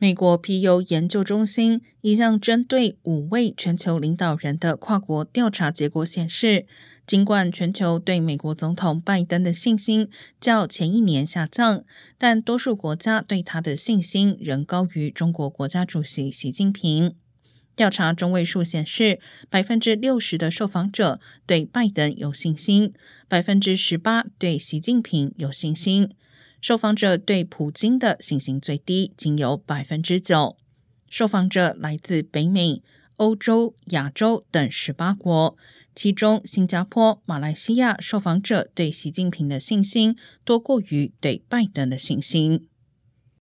美国皮尤研究中心一项针对五位全球领导人的跨国调查结果显示，尽管全球对美国总统拜登的信心较前一年下降，但多数国家对他的信心仍高于中国国家主席习近平。调查中位数显示，百分之六十的受访者对拜登有信心，百分之十八对习近平有信心。受访者对普京的信心最低，仅有百分之九。受访者来自北美、欧洲、亚洲等十八国，其中新加坡、马来西亚受访者对习近平的信心多过于对拜登的信心。